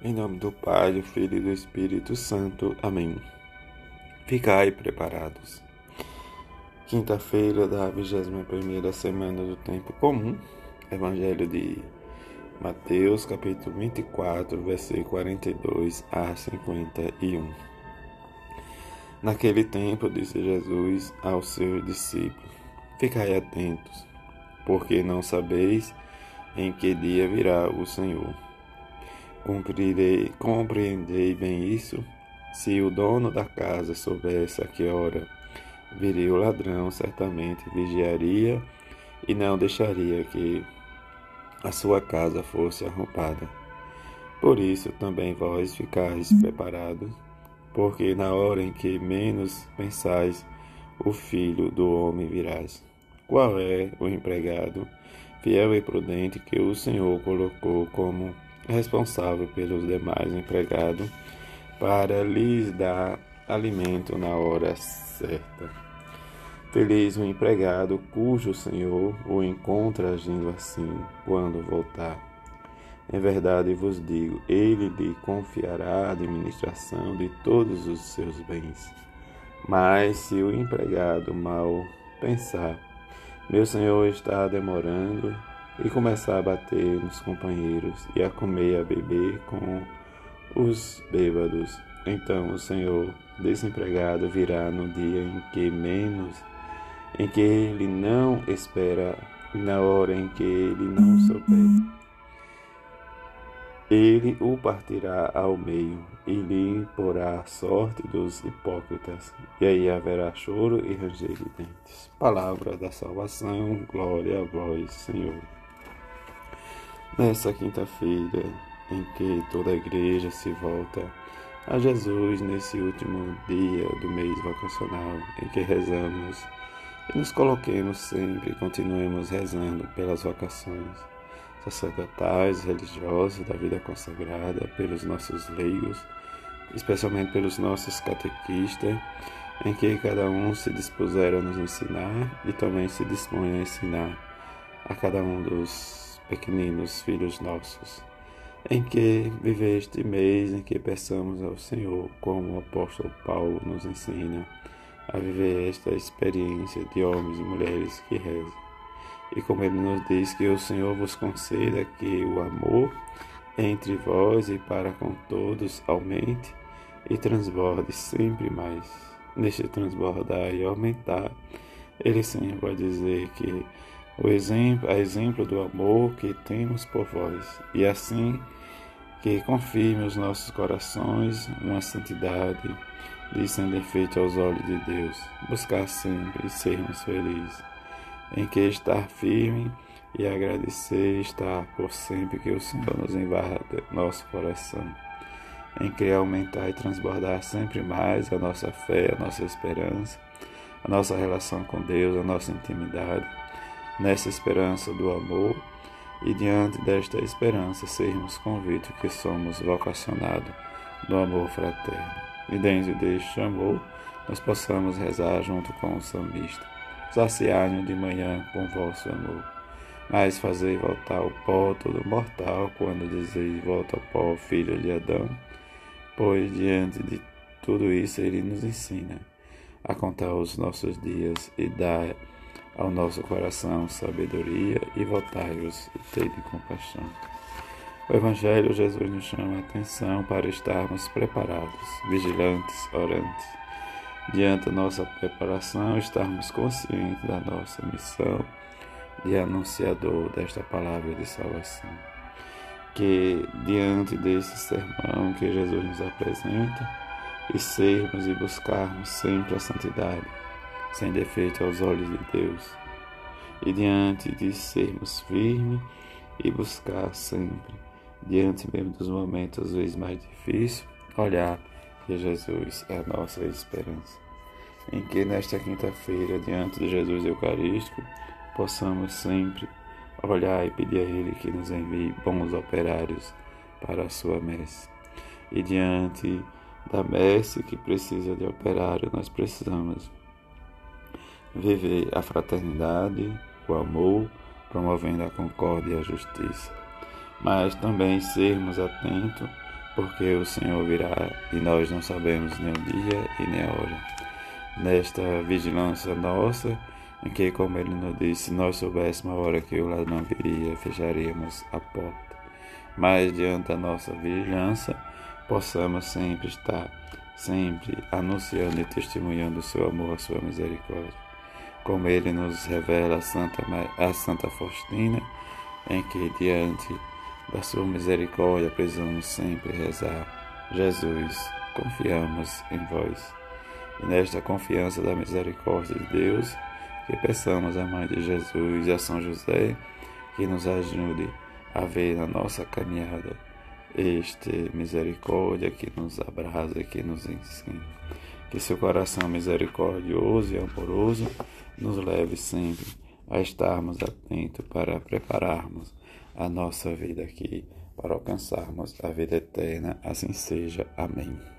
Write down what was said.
Em nome do Pai, do Filho e do Espírito Santo. Amém. Ficai preparados. Quinta-feira da 21 semana do Tempo Comum. Evangelho de Mateus, capítulo 24, versículo 42 a 51. Naquele tempo, disse Jesus aos seus discípulos: Ficai atentos, porque não sabeis em que dia virá o Senhor Cumprirei, compreendei bem isso? Se o dono da casa soubesse a que hora viria o ladrão, certamente vigiaria e não deixaria que a sua casa fosse arrombada. Por isso também vós ficais preparados, porque na hora em que menos pensais, o filho do homem virás. Qual é o empregado fiel e prudente que o Senhor colocou como responsável pelos demais empregados para lhes dar alimento na hora certa. Feliz o empregado cujo senhor o encontra agindo assim quando voltar. Em verdade vos digo, ele lhe confiará a administração de todos os seus bens. Mas se o empregado mal pensar, meu senhor está demorando, e começar a bater nos companheiros e a comer e a beber com os bêbados. Então o Senhor desempregado virá no dia em que menos, em que ele não espera, na hora em que ele não souber. Ele o partirá ao meio e lhe porá a sorte dos hipócritas, e aí haverá choro e ranger de dentes. Palavra da salvação, glória a vós, Senhor. Nessa quinta-feira, em que toda a igreja se volta a Jesus nesse último dia do mês vocacional, em que rezamos e nos coloquemos sempre e continuemos rezando pelas vocações sacerdotais, religiosas, da vida consagrada, pelos nossos leigos, especialmente pelos nossos catequistas, em que cada um se dispuser a nos ensinar e também se dispõe a ensinar a cada um dos pequeninos filhos nossos, em que viver este mês em que peçamos ao Senhor, como o apóstolo Paulo nos ensina, a viver esta experiência de homens e mulheres que rezam. E como ele nos diz que o Senhor vos conceda que o amor entre vós e para com todos aumente e transborde sempre mais. Neste transbordar e aumentar, ele sempre vai dizer que o exemplo, a exemplo do amor que temos por vós, e assim que confirme os nossos corações uma santidade de sem defeito aos olhos de Deus, buscar sempre sermos felizes, em que estar firme e agradecer estar por sempre que o Senhor nos invada nosso coração, em que aumentar e transbordar sempre mais a nossa fé, a nossa esperança, a nossa relação com Deus, a nossa intimidade nessa esperança do amor e diante desta esperança sermos convictos que somos vocacionados do amor fraterno. E dentro deste amor nós possamos rezar junto com o sambista. Saciar-nos de manhã com vosso amor, mas fazer voltar o pó todo mortal quando dizeis volta ao pó, filho de Adão, pois diante de tudo isso ele nos ensina a contar os nossos dias e dar ao nosso coração sabedoria e voltai-vos e tende compaixão. O Evangelho, Jesus nos chama a atenção para estarmos preparados, vigilantes, orantes. Diante da nossa preparação, estarmos conscientes da nossa missão de anunciador desta palavra de salvação. Que diante desse sermão que Jesus nos apresenta, e sermos e buscarmos sempre a santidade, sem defeito aos olhos de Deus, e diante de sermos firmes e buscar sempre, diante mesmo dos momentos às vezes mais difíceis, olhar que Jesus é a nossa esperança. Em que nesta quinta-feira, diante de Jesus Eucarístico, possamos sempre olhar e pedir a Ele que nos envie bons operários para a sua messe. E diante da messe que precisa de operário, nós precisamos viver a fraternidade, o amor, promovendo a concórdia e a justiça, mas também sermos atentos porque o Senhor virá e nós não sabemos nem o dia e nem a hora. Nesta vigilância nossa, em que, como ele nos disse, se nós soubéssemos a hora que o ladrão viria, fecharíamos a porta. Mas diante da nossa vigilância, possamos sempre estar, sempre anunciando e testemunhando o seu amor, a sua misericórdia. Como ele nos revela a Santa, a Santa Faustina, em que diante da sua misericórdia precisamos sempre rezar. Jesus, confiamos em vós. E nesta confiança da misericórdia de Deus, que peçamos à Mãe de Jesus e a São José que nos ajude a ver na nossa caminhada este misericórdia que nos abraça, que nos ensina. Que seu coração misericordioso e amoroso nos leve sempre a estarmos atentos para prepararmos a nossa vida aqui, para alcançarmos a vida eterna. Assim seja. Amém.